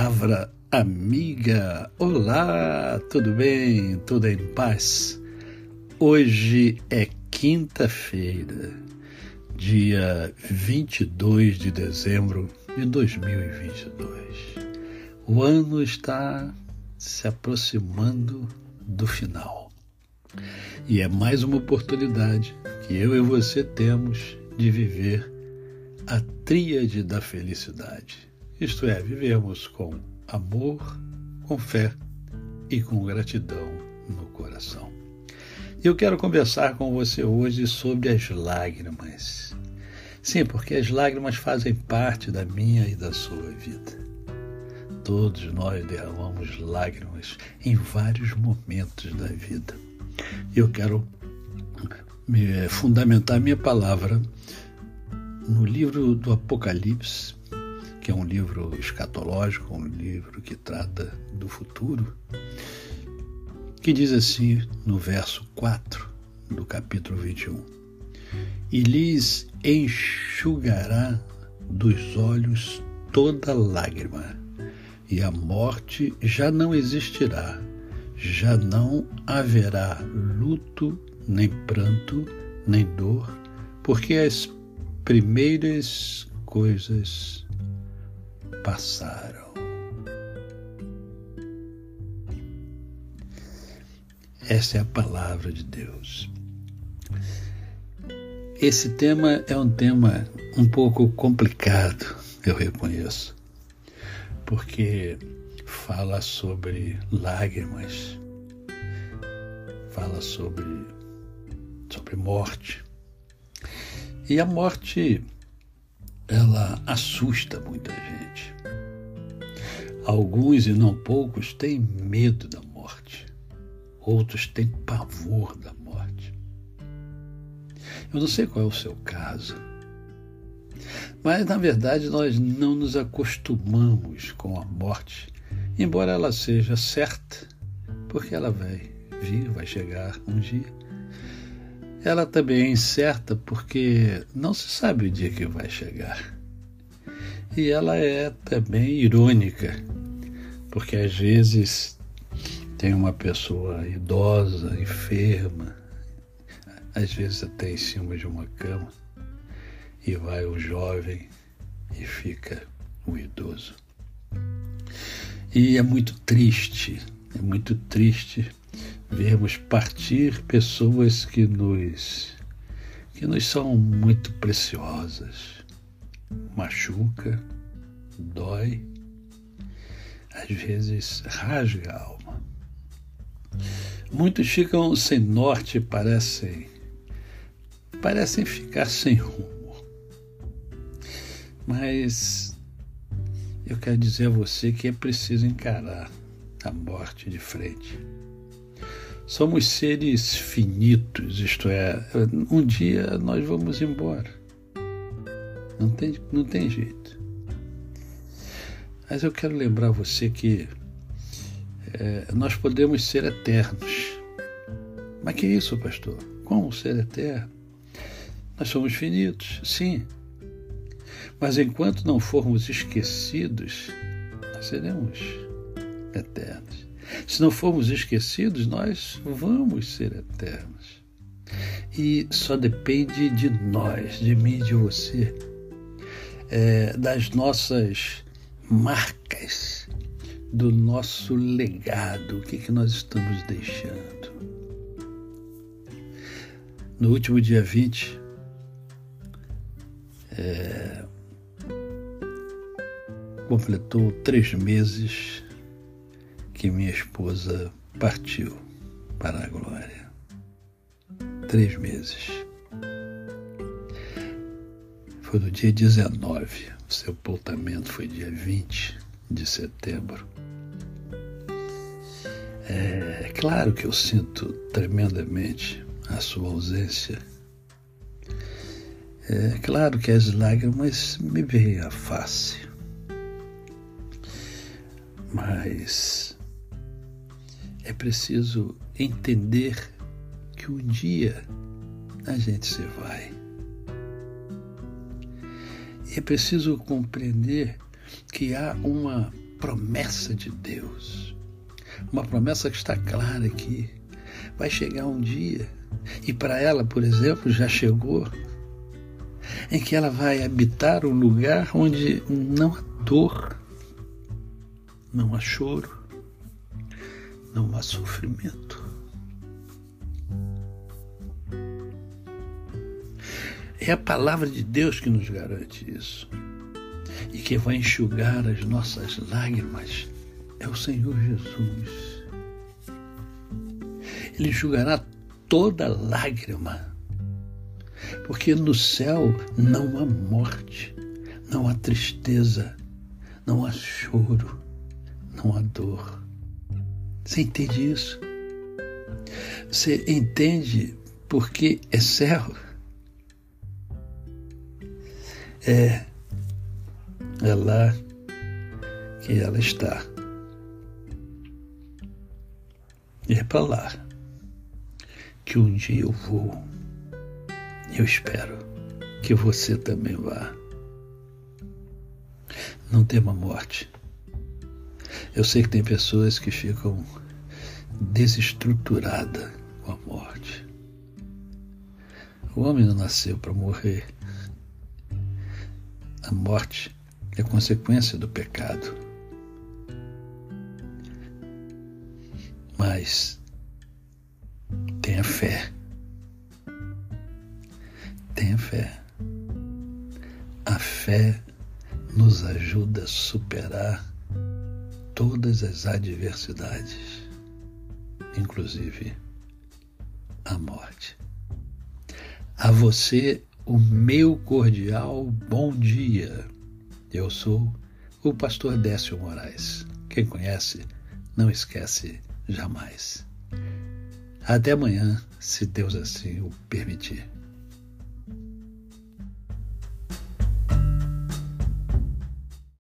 Palavra amiga. Olá, tudo bem? Tudo em paz? Hoje é quinta-feira, dia 22 de dezembro de 2022. O ano está se aproximando do final. E é mais uma oportunidade que eu e você temos de viver a tríade da felicidade isto é, vivemos com amor, com fé e com gratidão no coração. Eu quero conversar com você hoje sobre as lágrimas. Sim, porque as lágrimas fazem parte da minha e da sua vida. Todos nós derramamos lágrimas em vários momentos da vida. Eu quero me fundamentar minha palavra no livro do Apocalipse, é um livro escatológico, um livro que trata do futuro, que diz assim no verso 4 do capítulo 21: E lhes enxugará dos olhos toda lágrima, e a morte já não existirá, já não haverá luto, nem pranto, nem dor, porque as primeiras coisas passaram. Essa é a palavra de Deus. Esse tema é um tema um pouco complicado, eu reconheço, porque fala sobre lágrimas, fala sobre, sobre morte. E a morte ela assusta muita gente. Alguns e não poucos têm medo da morte, outros têm pavor da morte. Eu não sei qual é o seu caso, mas na verdade nós não nos acostumamos com a morte, embora ela seja certa, porque ela vai vir, vai chegar um dia ela também é incerta porque não se sabe o dia que vai chegar. E ela é também irônica, porque às vezes tem uma pessoa idosa, enferma, às vezes até em cima de uma cama, e vai o jovem e fica o idoso. E é muito triste, é muito triste vermos partir pessoas que nos que nos são muito preciosas. Machuca, dói, às vezes rasga a alma. Muitos ficam sem norte, parecem parecem ficar sem rumo. Mas eu quero dizer a você que é preciso encarar a morte de frente. Somos seres finitos, isto é, um dia nós vamos embora. Não tem, não tem jeito. Mas eu quero lembrar você que é, nós podemos ser eternos. Mas que isso, pastor? Como ser eterno? Nós somos finitos, sim. Mas enquanto não formos esquecidos, nós seremos. Se não formos esquecidos, nós vamos ser eternos. E só depende de nós, de mim de você, é, das nossas marcas, do nosso legado, o que, que nós estamos deixando. No último dia 20, é, completou três meses que minha esposa partiu para a glória. Três meses. Foi no dia 19, o sepultamento foi dia 20 de setembro. É claro que eu sinto tremendamente a sua ausência. É claro que as lágrimas me veem à face. Mas é preciso entender que um dia a gente se vai. E é preciso compreender que há uma promessa de Deus. Uma promessa que está clara aqui. Vai chegar um dia, e para ela, por exemplo, já chegou, em que ela vai habitar um lugar onde não há dor, não há choro, não há sofrimento. É a palavra de Deus que nos garante isso. E que vai enxugar as nossas lágrimas é o Senhor Jesus. Ele enxugará toda lágrima. Porque no céu não há morte, não há tristeza, não há choro, não há dor. Você entende isso? Você entende porque é céu? É, é lá que ela está. E é para lá que um dia eu vou. Eu espero que você também vá. Não tema morte. Eu sei que tem pessoas que ficam desestruturadas com a morte. O homem não nasceu para morrer. A morte é consequência do pecado. Mas tenha fé. Tenha fé. A fé nos ajuda a superar todas as adversidades, inclusive a morte. A você o meu cordial bom dia. Eu sou o pastor Décio Moraes. Quem conhece, não esquece jamais. Até amanhã, se Deus assim o permitir.